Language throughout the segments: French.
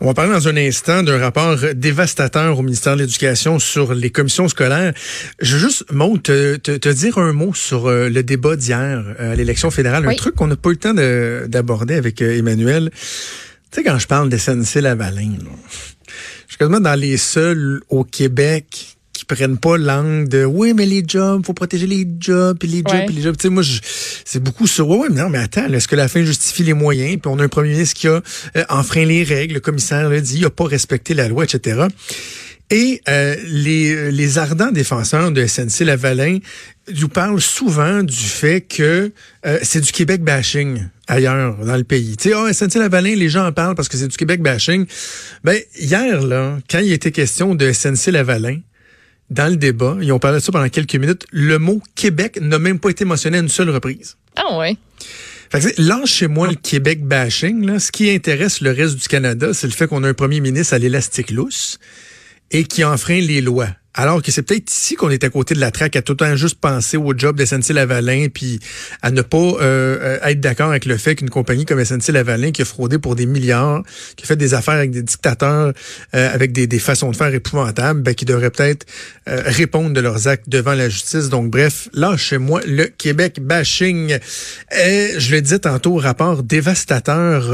On va parler dans un instant d'un rapport dévastateur au ministère de l'Éducation sur les commissions scolaires. Je veux juste, Maud, te, te, dire un mot sur euh, le débat d'hier euh, à l'élection fédérale. Un truc qu'on n'a pas eu le temps d'aborder avec euh, Emmanuel. Tu sais, quand je parle de SNC-Lavalin, je suis quasiment dans les seuls au Québec qui prennent pas l'angle de oui mais les jobs faut protéger les jobs puis les jobs puis les jobs tu sais moi c'est beaucoup sur ouais, mais non mais attends est-ce que la fin justifie les moyens? Puis on a un premier ministre qui a euh, enfreint les règles le commissaire l'a dit il a pas respecté la loi etc et euh, les, les ardents défenseurs de SNC Lavalin nous parlent souvent du fait que euh, c'est du Québec bashing ailleurs dans le pays. Tu sais, oh, SNC Lavalin, les gens en parlent parce que c'est du Québec bashing. Ben hier là, quand il était question de SNC Lavalin, dans le débat, ils ont parlé de ça pendant quelques minutes, le mot Québec n'a même pas été mentionné à une seule reprise. Ah ouais. Fait que, chez moi le Québec bashing. Là. Ce qui intéresse le reste du Canada, c'est le fait qu'on a un premier ministre à l'élastique lousse et qui enfreint les lois. Alors que c'est peut-être ici qu'on est à côté de la traque, à tout temps juste penser au job de SNC-Lavalin, puis à ne pas euh, euh, être d'accord avec le fait qu'une compagnie comme SNC-Lavalin, qui a fraudé pour des milliards, qui a fait des affaires avec des dictateurs, euh, avec des, des, façons de faire épouvantables, ben, qui devraient peut-être répondre de leurs actes devant la justice. Donc bref, là, chez moi, le Québec bashing. je le disais tantôt, rapport dévastateur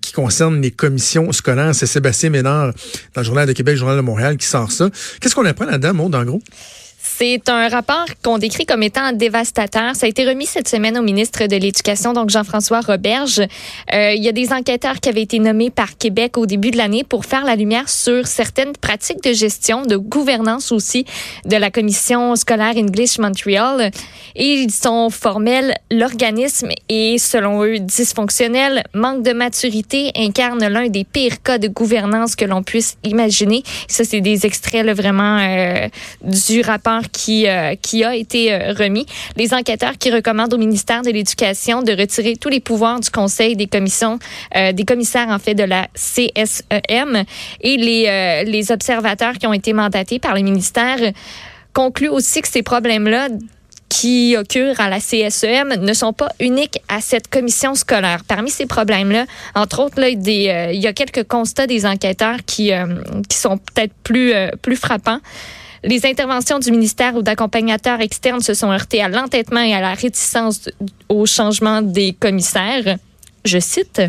qui concerne les commissions scolaires. C'est Sébastien Ménard dans le Journal de Québec, le Journal de Montréal, qui sort ça. Qu'est-ce qu'on apprend là-dedans, en gros? C'est un rapport qu'on décrit comme étant dévastateur. Ça a été remis cette semaine au ministre de l'Éducation, donc Jean-François Roberge. Euh, il y a des enquêteurs qui avaient été nommés par Québec au début de l'année pour faire la lumière sur certaines pratiques de gestion, de gouvernance aussi de la commission scolaire English Montreal. Et ils sont formels. L'organisme est, selon eux, dysfonctionnel, manque de maturité, incarne l'un des pires cas de gouvernance que l'on puisse imaginer. Ça, c'est des extraits là, vraiment euh, du rapport qui, euh, qui a été euh, remis. Les enquêteurs qui recommandent au ministère de l'Éducation de retirer tous les pouvoirs du Conseil des commissions, euh, des commissaires en fait de la CSEM et les, observateurs qui ont été mandatés par le ministère concluent aussi que ces problèmes-là qui occurrent à la CSEM ne sont pas uniques à cette commission scolaire. Parmi ces problèmes-là, entre autres, là, il y a quelques constats des enquêteurs qui, qui sont peut-être plus, plus frappants. Les interventions du ministère ou d'accompagnateurs externes se sont heurtées à l'entêtement et à la réticence au changement des commissaires je cite,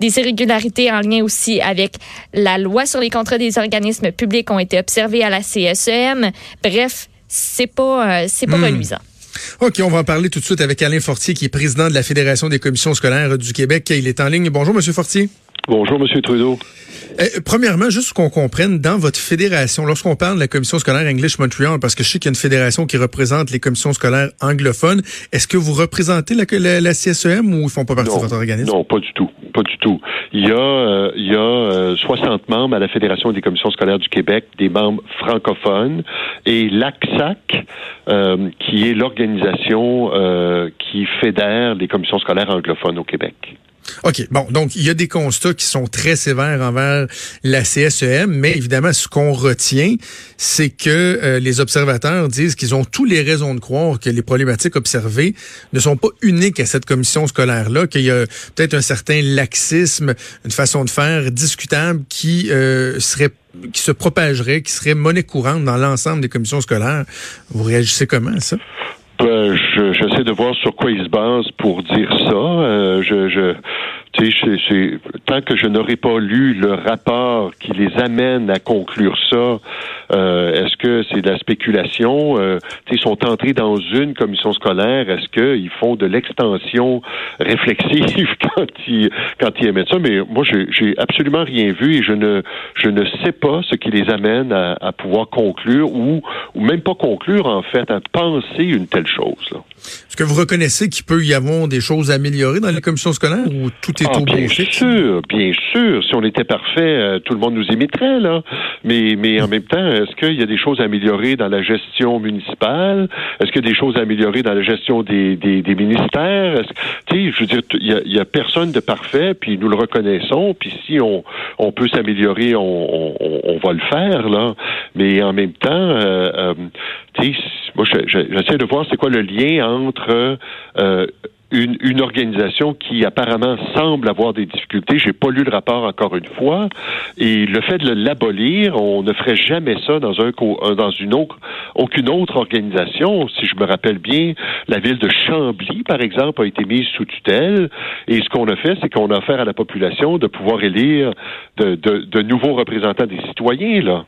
des irrégularités en lien aussi avec la loi sur les contrats des organismes publics ont été observées à la CSEM. Bref, c'est pas, euh, c'est pas hmm. reluisant. OK, on va en parler tout de suite avec Alain Fortier, qui est président de la Fédération des commissions scolaires du Québec. Il est en ligne. Bonjour, Monsieur Fortier. Bonjour, Monsieur Trudeau. Euh, premièrement, juste qu'on comprenne, dans votre fédération, lorsqu'on parle de la commission scolaire English Montreal, parce que je sais qu'il y a une fédération qui représente les commissions scolaires anglophones, est-ce que vous représentez la, la, CSEM ou ils font pas partie de votre organisme? Non, pas du tout. Pas du tout. Il y a, euh, il y a 60 euh, membres à la Fédération des commissions scolaires du Québec, des membres francophones, et l'ACSAC, qui est l'organisation qui fédère les commissions scolaires anglophones au Québec. OK. Bon, donc il y a des constats qui sont très sévères envers la CSEM, mais évidemment, ce qu'on retient, c'est que euh, les observateurs disent qu'ils ont tous les raisons de croire que les problématiques observées ne sont pas uniques à cette commission scolaire-là, qu'il y a peut-être un certain laxisme, une façon de faire discutable qui euh, serait qui se propagerait, qui serait monnaie courante dans l'ensemble des commissions scolaires. Vous réagissez comment à ça? Ben, j'essaie de voir sur quoi il se base pour dire ça. Euh, je, je, tant que je n'aurai pas lu le rapport qui les amène à conclure ça, euh, est-ce que c'est de la spéculation? Euh, ils sont entrés dans une commission scolaire. Est-ce qu'ils font de l'extension réflexive quand ils quand ils émettent ça? Mais moi, j'ai absolument rien vu et je ne je ne sais pas ce qui les amène à, à pouvoir conclure ou ou même pas conclure en fait à penser une telle chose. Est-ce que vous reconnaissez qu'il peut y avoir des choses à améliorer dans les commissions scolaires ou tout est ah, au bien sûr, bien sûr. Si on était parfait, euh, tout le monde nous imiterait là. Mais mais en même temps, est-ce qu'il y a des choses à améliorer dans la gestion municipale? Est-ce qu'il y a des choses à améliorer dans la gestion des des, des ministères? Tu sais, je veux dire, il y a, personne de parfait, puis nous le reconnaissons. Puis si on on peut s'améliorer, on, on, on, va le faire là. Mais en même temps, euh, euh tu sais, moi j'essaie de voir c'est quoi le lien entre euh, une, une organisation qui apparemment semble avoir des difficultés. J'ai pas lu le rapport encore une fois. Et le fait de l'abolir, on ne ferait jamais ça dans un dans une autre aucune autre organisation. Si je me rappelle bien, la ville de Chambly, par exemple, a été mise sous tutelle. Et ce qu'on a fait, c'est qu'on a offert à la population de pouvoir élire de, de, de nouveaux représentants des citoyens. Là.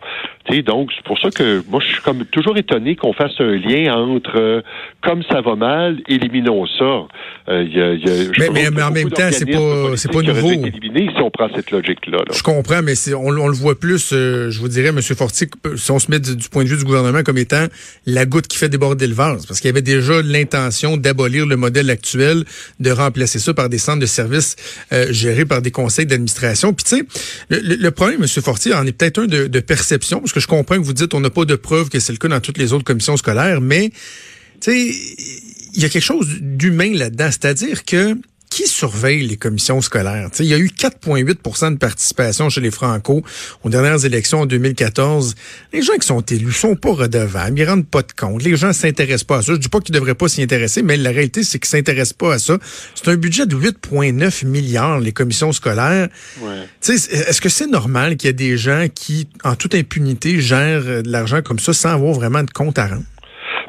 donc, c'est pour ça que moi, je suis comme toujours étonné qu'on fasse un lien entre euh, comme ça va mal, éliminons ça. Euh, y a, y a, mais, mais, en même temps, c'est pas, c'est pas nouveau. Éliminé, si on prend cette logique-là. Je comprends, mais on, on, le voit plus, euh, je vous dirais, M. Fortier, si on se met du, point de vue du gouvernement comme étant la goutte qui fait déborder le vase, parce qu'il y avait déjà l'intention d'abolir le modèle actuel, de remplacer ça par des centres de services gérés par des conseils d'administration. Puis tu sais, le, le, problème, M. Fortier, en est peut-être un de, de perception, parce que je comprends que vous dites on n'a pas de preuves que c'est le cas dans toutes les autres commissions scolaires, mais tu sais, il y a quelque chose d'humain là-dedans, c'est-à-dire que qui surveille les commissions scolaires? il y a eu 4,8% de participation chez les Franco aux dernières élections en 2014. Les gens qui sont élus sont pas redevables, ils rendent pas de compte. Les gens s'intéressent pas à ça. Je dis pas qu'ils devraient pas s'y intéresser, mais la réalité, c'est qu'ils s'intéressent pas à ça. C'est un budget de 8,9 milliards, les commissions scolaires. Ouais. Est-ce que c'est normal qu'il y ait des gens qui, en toute impunité, gèrent de l'argent comme ça sans avoir vraiment de compte à rendre?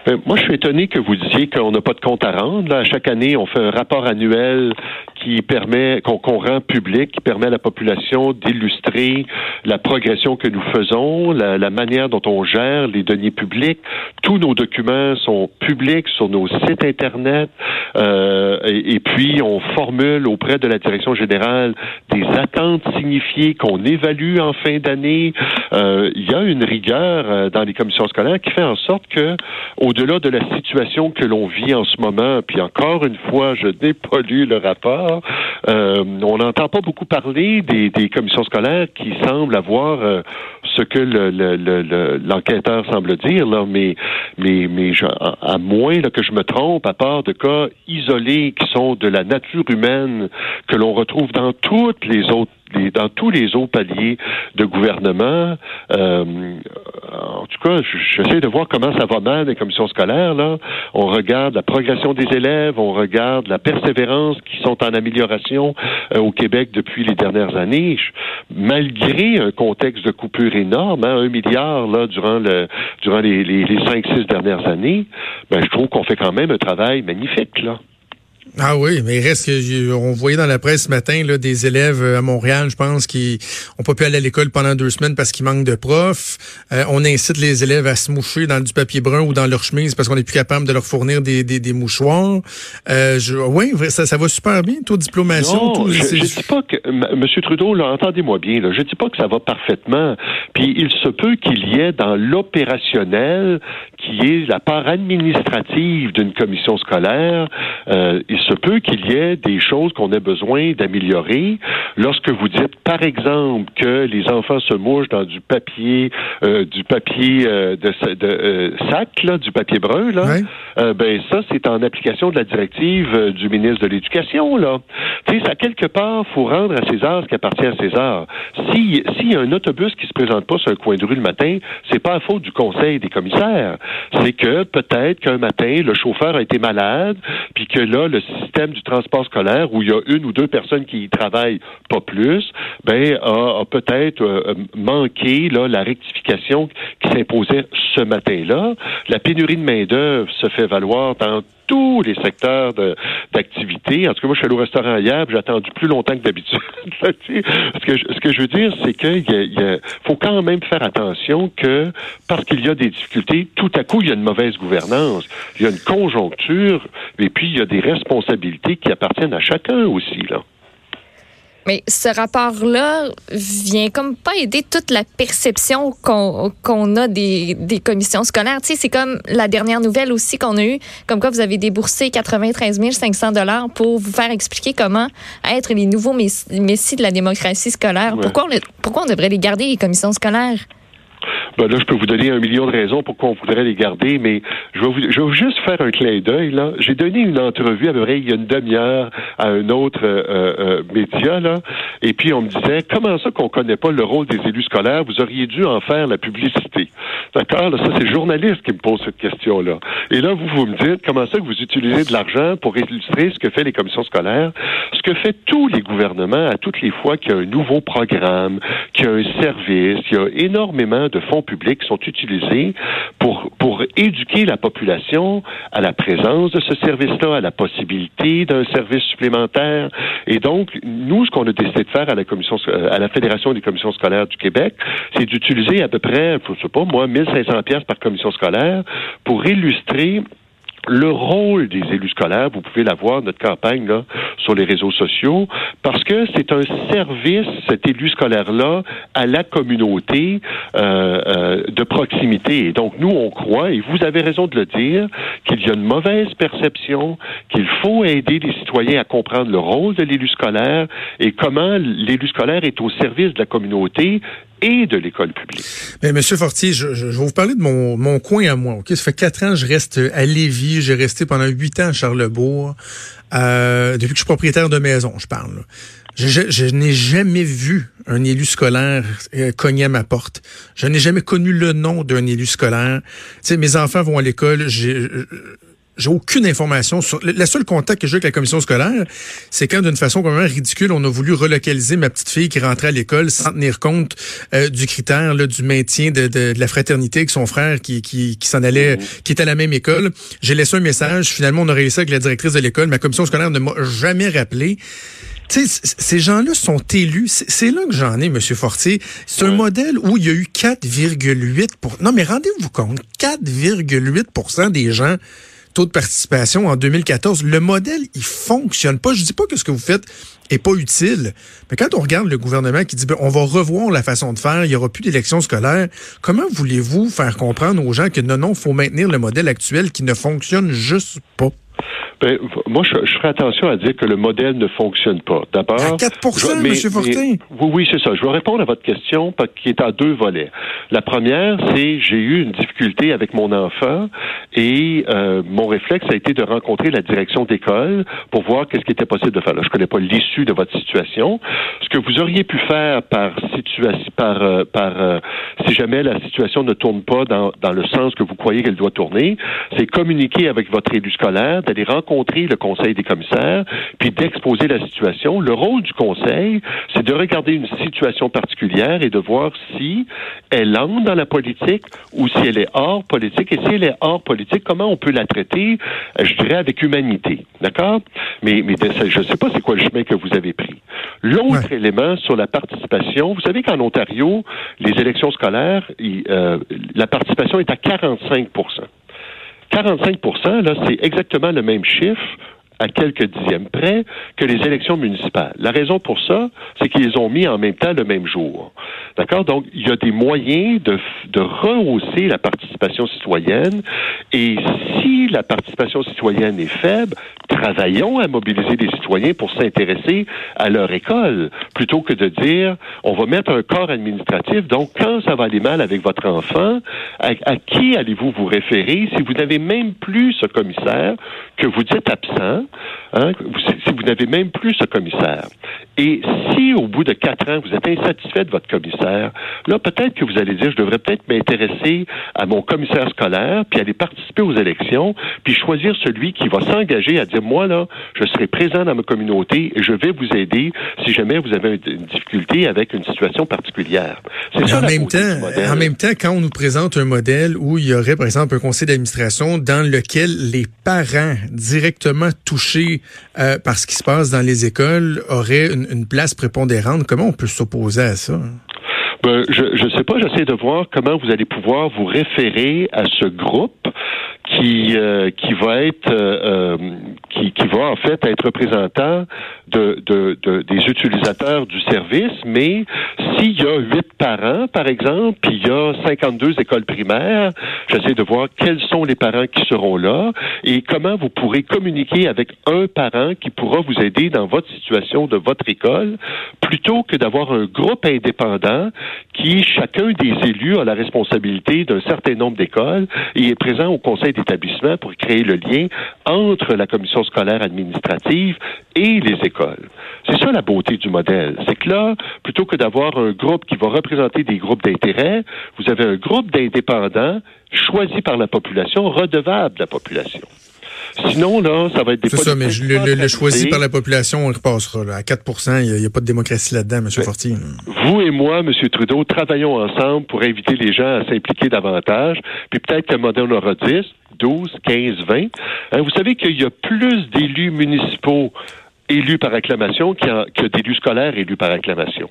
Ben, moi, je suis étonné que vous disiez qu'on n'a pas de compte à rendre. Là, chaque année, on fait un rapport annuel qui permet, qu'on rend public, qui permet à la population d'illustrer la progression que nous faisons, la, la, manière dont on gère les deniers publics. Tous nos documents sont publics sur nos sites Internet. Euh, et, et, puis, on formule auprès de la direction générale des attentes signifiées qu'on évalue en fin d'année. Euh, il y a une rigueur euh, dans les commissions scolaires qui fait en sorte que, au au-delà de la situation que l'on vit en ce moment, puis encore une fois, je lu le rapport, euh, on n'entend pas beaucoup parler des, commissions scolaires qui semblent avoir euh, ce que l'enquêteur semble dire, là, mais, mais, mais à moins que je me trompe, à part de cas isolés qui sont de la nature humaine que l'on retrouve dans toutes les autres dans tous les autres paliers de gouvernement. Euh, en tout cas, j'essaie de voir comment ça va mal les commissions scolaires. Là, on regarde la progression des élèves, on regarde la persévérance qui sont en amélioration euh, au Québec depuis les dernières années, malgré un contexte de coupure énorme, hein, un milliard là durant le durant les, les, les cinq six dernières années. Ben, je trouve qu'on fait quand même un travail magnifique là. Ah oui, mais il reste que on voyait dans la presse ce matin là, des élèves euh, à Montréal, je pense, qui ont pas pu aller à l'école pendant deux semaines parce qu'il manque de profs. Euh, on incite les élèves à se moucher dans du papier brun ou dans leur chemise parce qu'on n'est plus capable de leur fournir des, des, des mouchoirs. Euh, je, oui, ça, ça va super bien, taux de diplomation. Non, je, ne dis pas que M. Trudeau, entendez-moi bien, là, je dis pas que ça va parfaitement. Puis il se peut qu'il y ait dans l'opérationnel, qui est la part administrative d'une commission scolaire, euh, il se peut qu'il y ait des choses qu'on ait besoin d'améliorer. Lorsque vous dites, par exemple, que les enfants se mouchent dans du papier, euh, du papier euh, de, de euh, sac, là, du papier brun, là, ben ça, c'est en application de la directive du ministre de l'Éducation, là. Tu sais, à quelque part, faut rendre à César ce qui appartient à César. Si s'il y a un autobus qui se présente pas sur un coin de rue le matin, c'est pas à faute du conseil des commissaires. C'est que peut-être qu'un matin, le chauffeur a été malade, puis que là, le système du transport scolaire où il y a une ou deux personnes qui y travaillent, pas plus, ben a, peut-être euh, manqué là, la rectification qui s'imposait ce matin-là. La pénurie de main-d'œuvre se fait valoir dans tous les secteurs d'activité. En tout cas, moi, je suis allé au restaurant hier, j'ai attendu plus longtemps que d'habitude. ce, ce que je veux dire, c'est qu'il faut quand même faire attention que parce qu'il y a des difficultés, tout à coup, il y a une mauvaise gouvernance, il y a une conjoncture, et puis il y a des responsabilités qui appartiennent à chacun aussi, là. Mais ce rapport-là vient comme pas aider toute la perception qu'on a des, des, commissions scolaires. Tu sais, c'est comme la dernière nouvelle aussi qu'on a eue, comme quoi vous avez déboursé 93 500 dollars pour vous faire expliquer comment être les nouveaux messies de la démocratie scolaire. Pourquoi, on, pourquoi on devrait les garder, les commissions scolaires? Ben là, je peux vous donner un million de raisons pourquoi on voudrait les garder, mais je vais, vous, je vais juste faire un clin d'œil. Là, j'ai donné une entrevue à peu près il y a une demi-heure à un autre euh, euh, média là, et puis on me disait comment ça qu'on connaît pas le rôle des élus scolaires? Vous auriez dû en faire la publicité. D'accord? Ça, c'est journaliste qui me pose cette question-là. Et là, vous, vous me dites comment ça que vous utilisez de l'argent pour illustrer ce que fait les commissions scolaires, ce que fait tous les gouvernements à toutes les fois qu'il y a un nouveau programme, qu'il y a un service, il y a énormément de fonds publics sont utilisés pour, pour éduquer la population à la présence de ce service-là, à la possibilité d'un service supplémentaire. Et donc, nous, ce qu'on a décidé de faire à la commission, euh, à la Fédération des commissions scolaires du Québec, c'est d'utiliser à peu près, je sais pas moi, 1500 pièces par commission scolaire pour illustrer le rôle des élus scolaires, vous pouvez la voir, notre campagne là, sur les réseaux sociaux, parce que c'est un service, cet élu scolaire-là, à la communauté euh, euh, de proximité. Et donc, nous, on croit, et vous avez raison de le dire, qu'il y a une mauvaise perception, qu'il faut aider les citoyens à comprendre le rôle de l'élu scolaire et comment l'élu scolaire est au service de la communauté et de l'école publique. Mais Monsieur Fortier, je, vais vous parler de mon, coin à moi. Ça fait quatre ans que je reste à Lévis. J'ai resté pendant huit ans à Charlebourg. Euh, depuis que je suis propriétaire de maison, je parle. Je, n'ai jamais vu un élu scolaire euh, cogner à ma porte. Je n'ai jamais connu le nom d'un élu scolaire. Tu mes enfants vont à l'école. J'ai j'ai aucune information sur. Le seul contact que j'ai avec la commission scolaire, c'est quand, d'une façon quand même ridicule, on a voulu relocaliser ma petite fille qui rentrait à l'école sans tenir compte euh, du critère là, du maintien de, de, la fraternité avec son frère qui, qui, qui s'en allait, mmh. qui était à la même école. J'ai laissé un message. Finalement, on a réussi avec la directrice de l'école. Ma commission scolaire ne m'a jamais rappelé. Tu sais, ces gens-là sont élus. C'est là que j'en ai, M. Fortier. C'est un modèle où il y a eu 4,8% Non, mais rendez-vous compte, 4,8% des gens taux de participation en 2014. Le modèle, il fonctionne pas. Je dis pas que ce que vous faites est pas utile, mais quand on regarde le gouvernement qui dit ben, on va revoir la façon de faire, il y aura plus d'élections scolaires, comment voulez-vous faire comprendre aux gens que non, non, faut maintenir le modèle actuel qui ne fonctionne juste pas? Ben, moi, je, je, ferai attention à dire que le modèle ne fonctionne pas. D'abord. À 4 M. Fortin? oui, oui, c'est ça. Je vais répondre à votre question qui est à deux volets. La première, c'est j'ai eu une difficulté avec mon enfant et euh, mon réflexe a été de rencontrer la direction d'école pour voir qu'est-ce qui était possible de faire. Là, je connais pas l'issue de votre situation. Ce que vous auriez pu faire par situation, par, euh, par euh, si jamais la situation ne tourne pas dans, dans le sens que vous croyez qu'elle doit tourner, c'est communiquer avec votre élu scolaire, d'aller rencontrer le conseil des commissaires, puis d'exposer la situation. Le rôle du conseil, c'est de regarder une situation particulière et de voir si elle entre dans la politique ou si elle est hors politique. Et si elle est hors politique, comment on peut la traiter, je dirais, avec humanité. D'accord? Mais, mais je ne sais pas c'est quoi le chemin que vous avez pris. L'autre élément sur la participation, vous savez qu'en Ontario, les élections scolaires, euh, la participation est à 45 45% là, c'est exactement le même chiffre à quelques dixièmes près que les élections municipales. La raison pour ça, c'est qu'ils ont mis en même temps le même jour. D'accord? Donc, il y a des moyens de, de rehausser la participation citoyenne. Et si la participation citoyenne est faible, travaillons à mobiliser des citoyens pour s'intéresser à leur école, plutôt que de dire, on va mettre un corps administratif. Donc, quand ça va aller mal avec votre enfant, à, qui allez-vous vous référer? Si vous n'avez même plus ce commissaire que vous dites absent? Hein, si vous n'avez même plus ce commissaire. Et si au bout de quatre ans, vous êtes insatisfait de votre commissaire, là, peut-être que vous allez dire, je devrais peut-être m'intéresser à mon commissaire scolaire, puis aller participer aux élections, puis choisir celui qui va s'engager à dire, moi, là, je serai présent dans ma communauté et je vais vous aider si jamais vous avez une difficulté avec une situation particulière. C'est ça en même temps, en même temps, quand on nous présente un modèle où il y aurait, par exemple, un conseil d'administration dans lequel les parents directement touchés euh, par ce qui se passe dans les écoles auraient une, une place prépondérante. Comment on peut s'opposer à ça? Ben, je ne sais pas, j'essaie de voir comment vous allez pouvoir vous référer à ce groupe qui euh, qui va être euh, euh, qui, qui va en fait être représentant de, de, de, des utilisateurs du service, mais s'il y a huit parents, par exemple, puis il y a 52 écoles primaires, j'essaie de voir quels sont les parents qui seront là et comment vous pourrez communiquer avec un parent qui pourra vous aider dans votre situation de votre école, plutôt que d'avoir un groupe indépendant qui, chacun des élus, a la responsabilité d'un certain nombre d'écoles et est présent au conseil d'établissement pour créer le lien entre la commission scolaire administrative et les écoles l'école. C'est ça la beauté du modèle. C'est que là, plutôt que d'avoir un groupe qui va représenter des groupes d'intérêt, vous avez un groupe d'indépendants choisi par la population, redevable de la population. Sinon, là, ça va être des C'est ça, mais le, le, choisi par la population, on repassera. Là. À 4 il n'y a, pas de démocratie là-dedans, M. Fortier. Vous et moi, M. Trudeau, travaillons ensemble pour inviter les gens à s'impliquer davantage. Puis peut-être qu'à moment on aura 10, 12, 15, 20. vous savez qu'il y a plus d'élus municipaux élus par acclamation que d'élus scolaires élus par acclamation.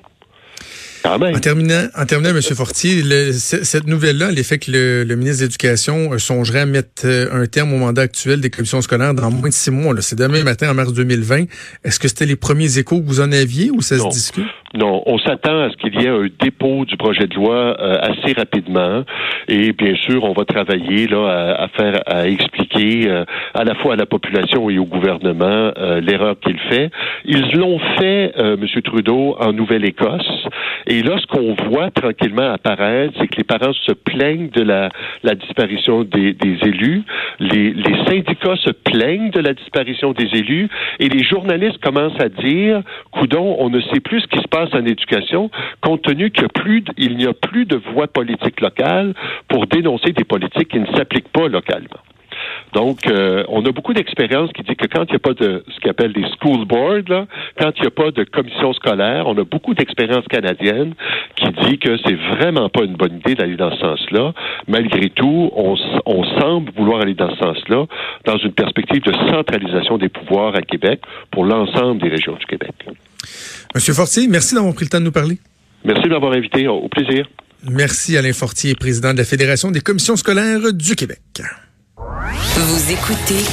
En terminant, en terminant, M. Fortier, cette nouvelle-là, l'effet que le, ministre de l'Éducation euh, songerait à mettre euh, un terme au mandat actuel des commissions scolaires dans moins de six mois. C'est demain matin, en mars 2020. Est-ce que c'était les premiers échos que vous en aviez ou ça se discute? Non, on s'attend à ce qu'il y ait un dépôt du projet de loi euh, assez rapidement. Et bien sûr, on va travailler là à, faire, à expliquer à la fois à la population et au gouvernement l'erreur qu'il fait. Ils l'ont fait, M. Trudeau, en Nouvelle-Écosse. Et là, ce qu'on voit tranquillement apparaître, c'est que les parents se plaignent de la, disparition des, élus, les, syndicats se plaignent de la disparition des élus, et les journalistes commencent à dire, coudon, on ne sait plus ce qui se passe en éducation, compte tenu qu'il n'y a plus de voix politique locale pour dénoncer des politiques qui ne s'appliquent pas localement. Donc, euh, on a beaucoup d'expérience qui dit que quand il n'y a pas de ce qu'on appelle des school boards, là, quand il n'y a pas de commission scolaire, on a beaucoup d'expérience canadienne qui dit que c'est vraiment pas une bonne idée d'aller dans ce sens-là. Malgré tout, on, on semble vouloir aller dans ce sens-là, dans une perspective de centralisation des pouvoirs à Québec pour l'ensemble des régions du Québec. Monsieur Fortier, merci d'avoir pris le temps de nous parler. Merci de m'avoir invité. Au plaisir. Merci Alain Fortier, président de la Fédération des commissions scolaires du Québec. Vous écoutez